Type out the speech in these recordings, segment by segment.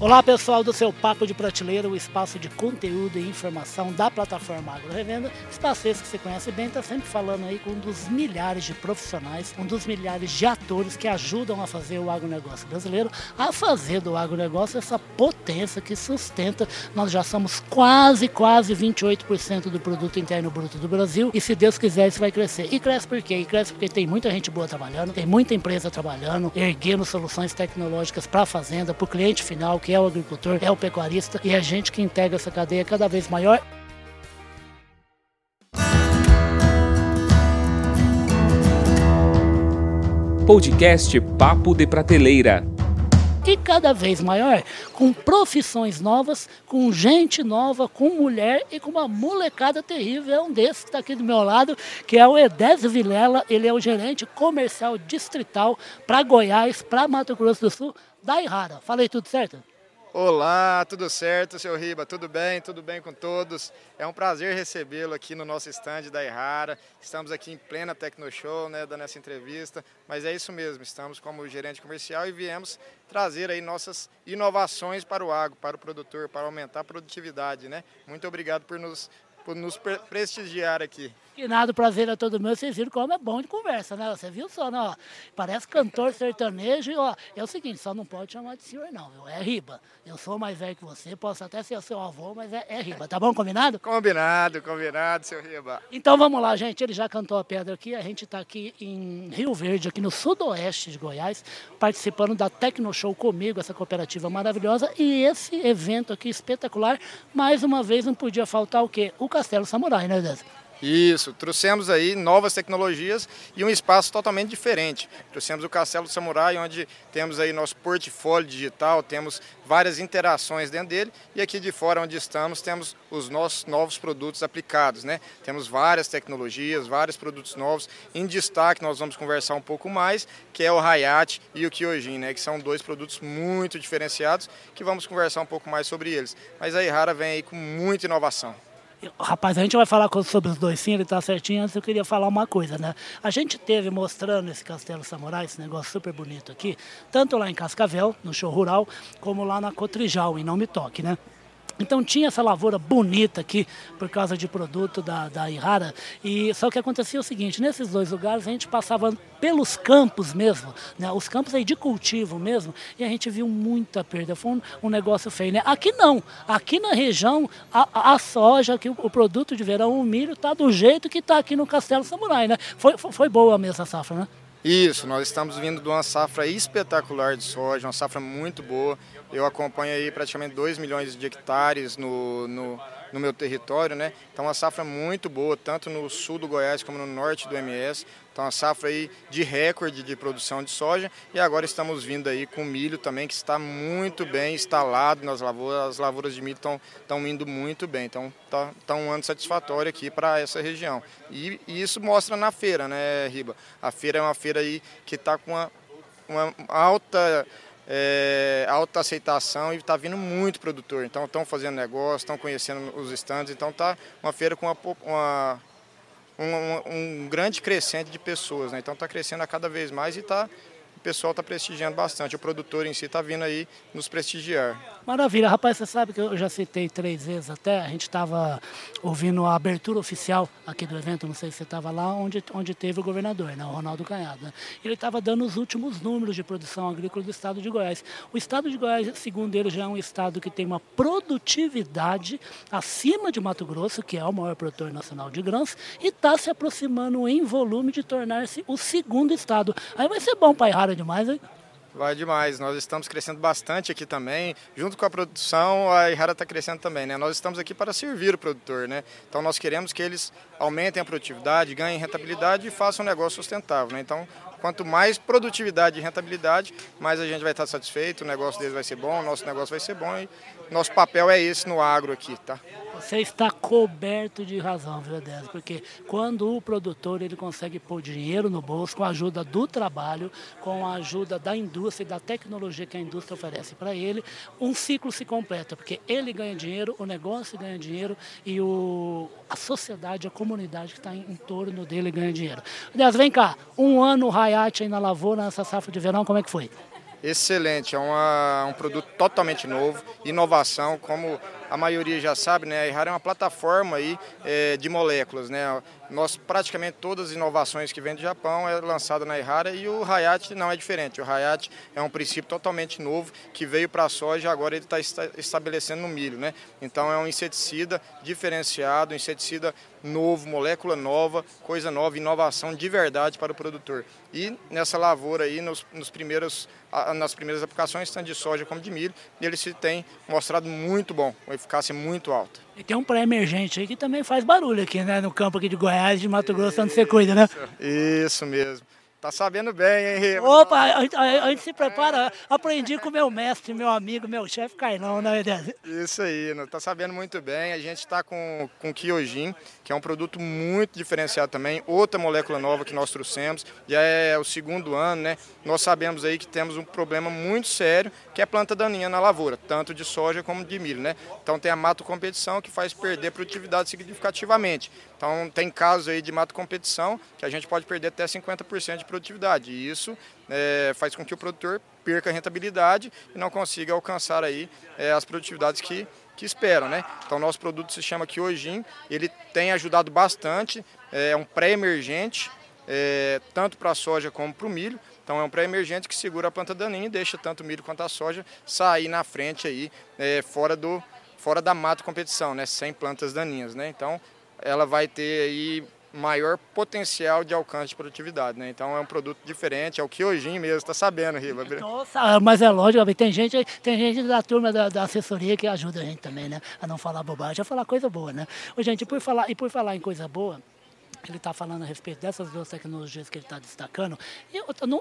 Olá pessoal do seu Papo de Prateleira, o espaço de conteúdo e informação da plataforma Agro Revenda. Espaço esse que você conhece bem, está sempre falando aí com um dos milhares de profissionais, um dos milhares de atores que ajudam a fazer o agronegócio brasileiro, a fazer do agronegócio essa potência que sustenta. Nós já somos quase, quase 28% do produto interno bruto do Brasil e se Deus quiser isso vai crescer. E cresce por quê? E cresce porque tem muita gente boa trabalhando, tem muita empresa trabalhando, erguendo soluções tecnológicas para a fazenda, para o cliente final, que é o agricultor, é o pecuarista e é a gente que integra essa cadeia cada vez maior. Podcast Papo de Prateleira. E cada vez maior, com profissões novas, com gente nova, com mulher e com uma molecada terrível. É um desses que está aqui do meu lado, que é o Edésio Vilela. Ele é o gerente comercial distrital para Goiás, para Mato Grosso do Sul, da Irrara. Falei tudo certo? Olá, tudo certo, seu Riba? Tudo bem? Tudo bem com todos? É um prazer recebê-lo aqui no nosso estande da Errara. Estamos aqui em plena Tecno Show, né, dando essa entrevista, mas é isso mesmo, estamos como gerente comercial e viemos trazer aí nossas inovações para o agro, para o produtor, para aumentar a produtividade, né? Muito obrigado por nos, por nos prestigiar aqui. Que nada, prazer é todo meu. Vocês viram como é bom de conversa, né? Você viu só, né? Ó, parece cantor sertanejo. E, ó, é o seguinte, só não pode chamar de senhor, não, viu? É riba. Eu sou mais velho que você, posso até ser seu avô, mas é, é riba. Tá bom? Combinado? Combinado, combinado, seu riba. Então vamos lá, gente. Ele já cantou a pedra aqui. A gente está aqui em Rio Verde, aqui no sudoeste de Goiás, participando da Tecno Show comigo, essa cooperativa maravilhosa. E esse evento aqui espetacular, mais uma vez, não podia faltar o quê? O Castelo Samurai, né, Deus? Isso, trouxemos aí novas tecnologias e um espaço totalmente diferente. Trouxemos o Castelo do Samurai, onde temos aí nosso portfólio digital, temos várias interações dentro dele e aqui de fora onde estamos temos os nossos novos produtos aplicados, né? Temos várias tecnologias, vários produtos novos. Em destaque nós vamos conversar um pouco mais, que é o Hayat e o Kyojin, né? Que são dois produtos muito diferenciados que vamos conversar um pouco mais sobre eles. Mas a Ihara vem aí com muita inovação. Rapaz, a gente vai falar sobre os dois sim, ele está certinho. Antes eu queria falar uma coisa, né? A gente teve mostrando esse Castelo Samurai, esse negócio super bonito aqui, tanto lá em Cascavel, no show rural, como lá na Cotrijal, em Não Me Toque, né? Então tinha essa lavoura bonita aqui por causa de produto da, da Irara. E só que acontecia o seguinte, nesses dois lugares a gente passava pelos campos mesmo, né? Os campos aí de cultivo mesmo, e a gente viu muita perda. Foi um, um negócio feio, né? Aqui não. Aqui na região, a, a soja, que o, o, produto de verão, o milho, tá do jeito que está aqui no Castelo Samurai, né? Foi, foi boa mesmo a safra, né? Isso, nós estamos vindo de uma safra espetacular de soja, uma safra muito boa. Eu acompanho aí praticamente 2 milhões de hectares no, no, no, meu território, né? Então uma safra muito boa, tanto no sul do Goiás como no norte do MS. Então uma safra aí de recorde de produção de soja e agora estamos vindo aí com milho também que está muito bem instalado nas lavouras, as lavouras de milho estão, estão indo muito bem. Então está tá um ano satisfatório aqui para essa região. E, e, isso mostra na feira, né, Riba? A feira é uma feira aí que está com uma, uma alta é, alta aceitação e está vindo muito produtor. Então estão fazendo negócio, estão conhecendo os estandes, então está uma feira com uma, uma um, um, grande crescente de pessoas. Né? Então está crescendo a cada vez mais e tá, o pessoal está prestigiando bastante. O produtor em si está vindo aí nos prestigiar. Maravilha, rapaz, você sabe que eu já citei três vezes até, a gente estava ouvindo a abertura oficial aqui do evento, não sei se você estava lá, onde, onde teve o governador, né, o Ronaldo Canhado. Né? Ele estava dando os últimos números de produção agrícola do estado de Goiás. O estado de Goiás, segundo ele, já é um estado que tem uma produtividade acima de Mato Grosso, que é o maior produtor nacional de grãos, e está se aproximando em volume de tornar-se o segundo estado. Aí vai ser bom para a demais, hein? Vai demais. Nós estamos crescendo bastante aqui também. Junto com a produção, a Ihara está crescendo também. Né? Nós estamos aqui para servir o produtor. Né? Então, nós queremos que eles aumentem a produtividade, ganhem rentabilidade e façam um negócio sustentável. Né? Então, quanto mais produtividade e rentabilidade, mais a gente vai estar satisfeito, o negócio deles vai ser bom, o nosso negócio vai ser bom e nosso papel é esse no agro aqui, tá? Você está coberto de razão, viu, Désio? Porque quando o produtor ele consegue pôr dinheiro no bolso com a ajuda do trabalho, com a ajuda da indústria e da tecnologia que a indústria oferece para ele, um ciclo se completa, porque ele ganha dinheiro, o negócio ganha dinheiro e o, a sociedade, a comunidade que está em, em, torno dele ganha dinheiro. Désio, vem cá, um ano o aí na lavoura, nessa safra de verão, como é que foi? excelente, é uma, um produto totalmente novo, inovação, como a maioria já sabe, né, a Ihara é uma plataforma aí, é, de moléculas. Né? Nós, praticamente todas as inovações que vêm do Japão é lançada na Ihara e o Hayat não é diferente. O Hayat é um princípio totalmente novo que veio para a soja e agora ele está estabelecendo no milho. Né? Então é um inseticida diferenciado, um inseticida novo, molécula nova, coisa nova, inovação de verdade para o produtor. E nessa lavoura aí, nos, nos primeiros, nas primeiras aplicações, tanto de soja como de milho, ele se tem mostrado muito bom, eficácia muito alta. E tem um pré-emergente aí que também faz barulho aqui, né? No campo aqui de Goiás, de Mato Grosso, onde você cuida, né? Isso mesmo. Tá sabendo bem, hein, Rima? Opa, a, a, a, gente se prepara. Aprendi com meu mestre, meu amigo, meu chefe Carlão, né, Edésio? Isso aí, tá sabendo muito bem. A gente está com, com Kyojin, que é um produto muito diferenciado também. Outra molécula nova que nós trouxemos. Já é o segundo ano, né? Nós sabemos aí que temos um problema muito sério, que é planta daninha na lavoura, tanto de soja como de milho, né? Então tem a mato competição que faz perder produtividade significativamente. Então tem casos aí de mato competição que a gente pode perder até 50% de produtividade. E isso é, faz com que o produtor perca a rentabilidade e não consiga alcançar aí é, as produtividades que, que esperam. Né? Então nosso produto se chama Kyojin, ele tem ajudado bastante, é um pré-emergente, é, tanto para a soja como para o milho. Então é um pré-emergente que segura a planta daninha e deixa tanto o milho quanto a soja sair na frente aí, é, fora, do, fora da mato competição, né? sem plantas daninhas. Né? Então ela vai ter aí maior potencial de alcance de produtividade, né? Então é um produto diferente, é o que hoje mesmo está sabendo, Riva. Nossa, mas é lógico, tem gente, tem gente da turma da, da, assessoria que ajuda a gente também, né? A não falar bobagem, a falar coisa boa, né? Ô, gente, por falar, e por falar em coisa boa, ele está falando a respeito dessas duas tecnologias que ele está destacando,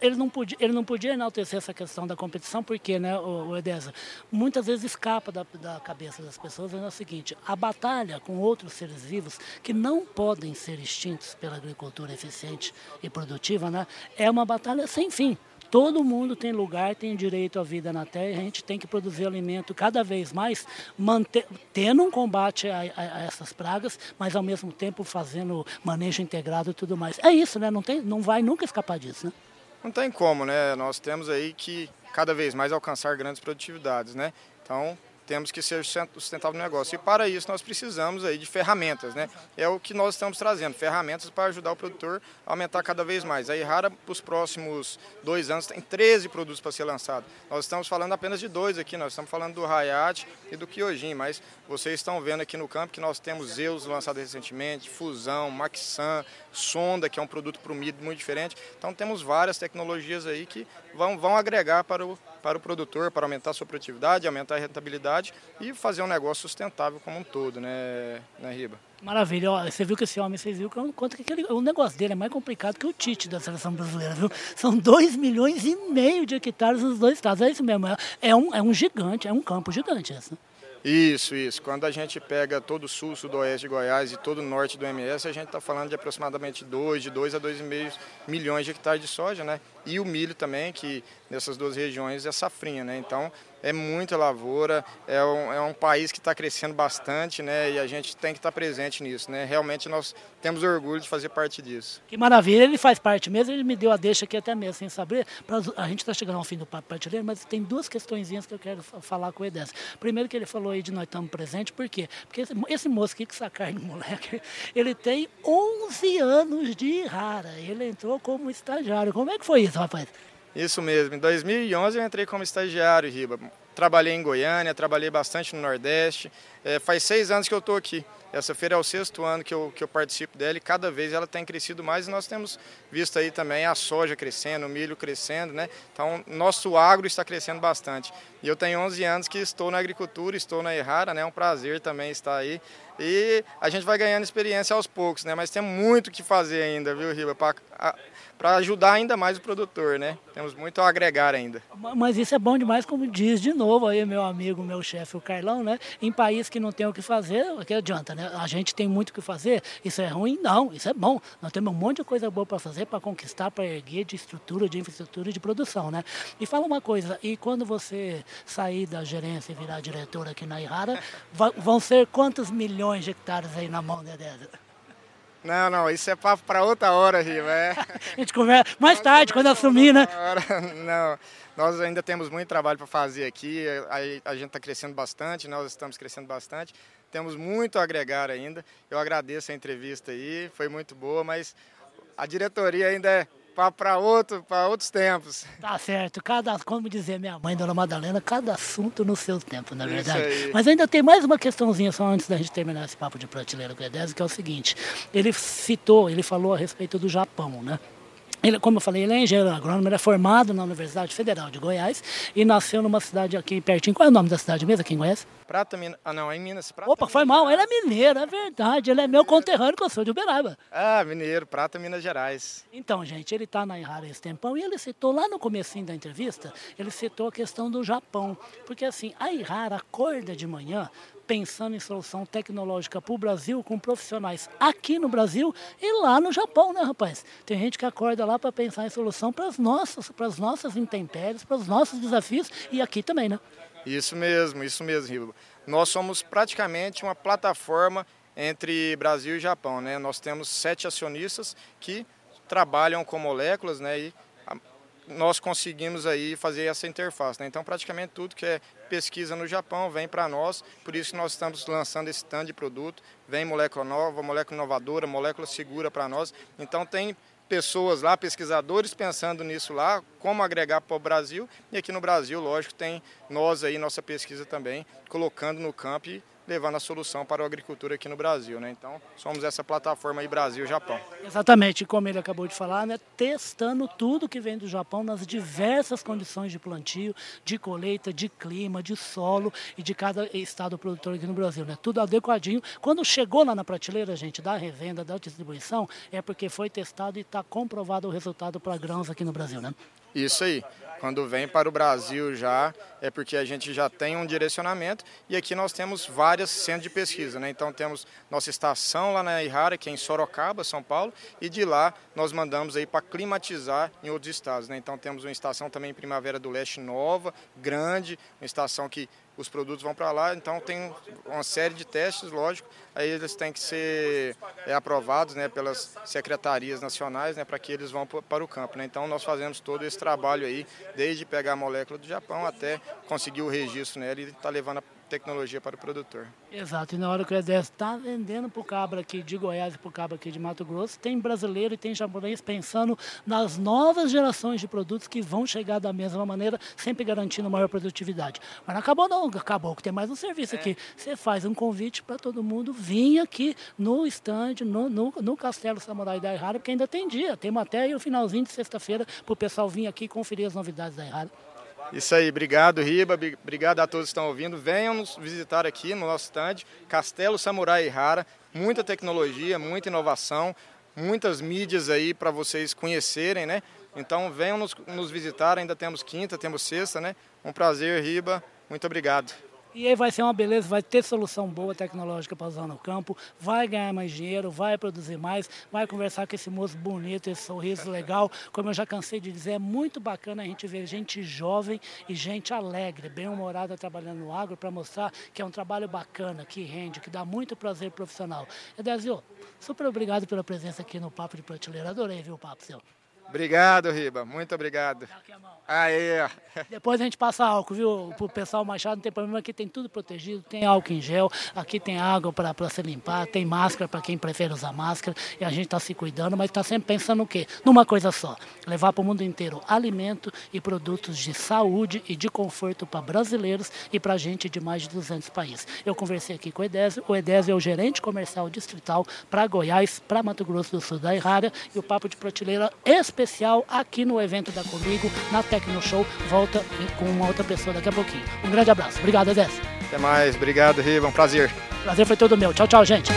ele, não podia, ele não podia enaltecer essa questão da competição, porque, né, o, o Edesa, muitas vezes escapa da, da cabeça das pessoas, é o seguinte, a batalha com outros seres vivos que não podem ser extintos pela agricultura eficiente e produtiva, né, é uma batalha sem fim. Todo mundo tem lugar, tem direito à vida na terra, a gente tem que produzir alimento cada vez mais, manter, tendo um combate a, a, a, essas pragas, mas ao mesmo tempo fazendo manejo integrado e tudo mais. É isso, né? Não, tem, não vai nunca escapar disso, né? Não tem como, né? Nós temos aí que cada vez mais alcançar grandes produtividades, né? Então, temos que ser sustentável no negócio. E para isso nós precisamos aí de ferramentas, né? É o que nós estamos trazendo, ferramentas para ajudar o produtor a aumentar cada vez mais. A Irara, para os próximos dois anos, tem 13 produtos para ser lançado. Nós estamos falando apenas de dois aqui, nós estamos falando do Hayat e do Kyojin, mas vocês estão vendo aqui no campo que nós temos Zeus lançado recentemente, Fusão, Maxan, Sonda, que é um produto para o milho muito diferente. Então temos várias tecnologias aí que vão, vão agregar para o, para o produtor, para aumentar a sua produtividade, aumentar a rentabilidade e fazer um negócio sustentável como um todo, né, né Riba? Maravilha, Ó, você viu que esse homem, vocês viram que quanto que aquele, o negócio dele é mais complicado que o Tite da seleção brasileira, viu? São 2 milhões e meio de hectares nos dois estados, é isso mesmo, é, é um, é um gigante, é um campo gigante esse. Né? Isso, isso. Quando a gente pega todo o sul, sudoeste de Goiás e todo o norte do MS, a gente está falando de aproximadamente 2, de 2 a 2,5 milhões de hectares de soja, né? E o milho também, que nessas duas regiões é safrinha, né? Então, é muita lavoura, é um, é um país que está crescendo bastante, né? E a gente tem que estar tá presente nisso, né? Realmente nós temos orgulho de fazer parte disso. Que maravilha, ele faz parte mesmo, ele me deu a deixa aqui até mesmo sem saber. Pra, a gente está chegando ao fim do papo partilheiro, mas tem duas questõezinhas que eu quero falar com o Edessa. Primeiro que ele falou aí de nós estamos presentes, por quê? Porque esse, esse moço aqui que sacar de moleque, ele tem 11 anos de rara, ele entrou como estagiário. Como é que foi isso, rapaz? Isso mesmo. Em 2011 eu entrei como estagiário, Riba. Trabalhei em Goiânia, trabalhei bastante no Nordeste. É, faz seis anos que eu estou aqui. Essa feira é o sexto ano que eu, que eu participo dela e cada vez ela tem crescido mais e nós temos visto aí também a soja crescendo, o milho crescendo, né? Então, nosso agro está crescendo bastante. E eu tenho 11 anos que estou na agricultura, estou na Errara, né? É um prazer também estar aí. E a gente vai ganhando experiência aos poucos, né? Mas tem muito que fazer ainda, viu, Riba? Para ajudar ainda mais o produtor, né? Temos muito a agregar ainda. Mas isso é bom demais, como diz de novo aí meu amigo, meu chefe, o Carlão, né? Em país que não tem o que fazer, o que adianta, né? A gente tem muito o que fazer, isso é ruim? Não, isso é bom. Nós temos um monte de coisa boa para fazer, para conquistar, para erguer de estrutura, de infraestrutura e de produção, né? E fala uma coisa, e quando você sair da gerência e virar diretor aqui na Irara, vão ser quantos milhões de hectares aí na mão, né, Désia? Não, não, isso é papo para outra hora, Riva. É. A gente conversa mais tarde, quando assumir, né? Não, nós ainda temos muito trabalho para fazer aqui, a, a gente está crescendo bastante, nós estamos crescendo bastante, temos muito a agregar ainda. Eu agradeço a entrevista aí, foi muito boa, mas a diretoria ainda é para outro, para outros tempos. Tá certo. Cada, como dizia minha mãe, Dona Madalena, cada assunto no seu tempo, na é verdade. Mas ainda tem mais uma questãozinha só antes da gente terminar esse papo de prateleira com o Edésio, que é o seguinte. Ele citou, ele falou a respeito do Japão, né? Ele, como eu falei, ele é engenheiro agrônomo, ele é formado na Universidade Federal de Goiás e nasceu numa cidade aqui pertinho. Qual é o nome da cidade mesmo, quem conhece? Prata, Minas. Ah, não, é em Minas. Prata, Opa, foi mal. Ele é mineiro, é verdade. Ele é meu conterrâneo, que eu sou de Uberaba. Ah, mineiro, Prata, Minas Gerais. Então, gente, ele está na Ihara esse tempão e ele citou lá no comecinho da entrevista, ele citou a questão do Japão. Porque assim, a Ihara acorda de manhã pensando em solução tecnológica para o Brasil, com profissionais aqui no Brasil e lá no Japão, né, rapaz? Tem gente que acorda lá para pensar em solução para as nossas, para as nossas intempéries, para os nossos desafios e aqui também, né? Isso mesmo, isso mesmo, Ribo. Nós somos praticamente uma plataforma entre Brasil e Japão, né? Nós temos sete acionistas que trabalham com moléculas, né? E nós conseguimos aí fazer essa interface. Né? Então, praticamente tudo que é pesquisa no Japão vem para nós, por isso que nós estamos lançando esse tanto de produto. Vem molécula nova, molécula inovadora, molécula segura para nós. Então, tem pessoas lá, pesquisadores pensando nisso lá, como agregar para o Brasil. E aqui no Brasil, lógico, tem nós aí, nossa pesquisa também, colocando no campo e levando a solução para a agricultura aqui no Brasil. Né? Então, somos essa plataforma aí Brasil-Japão. Exatamente, como ele acabou de falar, né? testando tudo que vem do Japão nas diversas condições de plantio, de colheita, de clima, de solo e de cada estado produtor aqui no Brasil. Né? Tudo adequadinho. Quando chegou lá na prateleira, gente, da revenda, da distribuição, é porque foi testado e está comprovado o resultado para grãos aqui no Brasil. Né? Isso aí. Quando vem para o Brasil já, é porque a gente já tem um direcionamento e aqui nós temos várias centros de pesquisa. Né? Então temos nossa estação lá na Ihara, que é em Sorocaba, São Paulo, e de lá nós mandamos aí para climatizar em outros estados. Né? Então temos uma estação também em Primavera do Leste nova, grande, uma estação que os produtos vão para lá, então tem uma série de testes, lógico, aí eles têm que ser é, aprovados né, pelas secretarias nacionais né, para que eles vão para o campo. Né? Então nós fazemos todo esse trabalho aí, desde pegar a molécula do Japão até conseguir o registro nela e estar tá levando a tecnologia para o produtor. Exato, e na hora que o Exército está vendendo para o cabra aqui de Goiás e para o cabra aqui de Mato Grosso, tem brasileiro e tem japonês pensando nas novas gerações de produtos que vão chegar da mesma maneira, sempre garantindo maior produtividade. Mas não acabou não, acabou que tem mais um serviço é. aqui. Você faz um convite para todo mundo vir aqui no estande, no, no, no, Castelo Samurai da Errara, porque ainda tem dia, tem até o finalzinho de sexta-feira para o pessoal vir aqui conferir as novidades da Errara. Isso aí, obrigado Riba, obrigado a todos que estão ouvindo. Venham nos visitar aqui no nosso stand, Castelo Samurai Rara, muita tecnologia, muita inovação, muitas mídias aí para vocês conhecerem, né? Então venham nos, nos visitar, ainda temos quinta, temos sexta, né? Um prazer, Riba, muito obrigado. E aí vai ser uma beleza, vai ter solução boa tecnológica para usar no campo, vai ganhar mais dinheiro, vai produzir mais, vai conversar com esse moço bonito, esse sorriso legal. Como eu já cansei de dizer, é muito bacana a gente ver gente jovem e gente alegre, bem-humorada trabalhando no agro para mostrar que é um trabalho bacana, que rende, que dá muito prazer profissional. Edésio, super obrigado pela presença aqui no Papo de Prateleira. Adorei, viu, o papo seu. Obrigado, Riba. Muito obrigado. Aí. Depois a gente passa álcool, viu? Pro pessoal Machado não tem problema, aqui tem tudo protegido, tem álcool em gel, aqui tem água para se limpar, tem máscara para quem prefere usar máscara, e a gente está se cuidando, mas está sempre pensando o quê? Numa coisa só, levar para o mundo inteiro alimento e produtos de saúde e de conforto para brasileiros e para gente de mais de 200 países. Eu conversei aqui com o Edésio, o Edésio é o gerente comercial distrital para Goiás, para Mato Grosso do Sul da Errara, e o Papo de Prateleira especial especial aqui no evento da Comigo, na Tecno Show. Volta com uma outra pessoa daqui a pouquinho. Um grande abraço. Obrigado, Edés. Até mais. Obrigado, Riva. Um prazer. Prazer foi todo meu. Tchau, tchau, gente.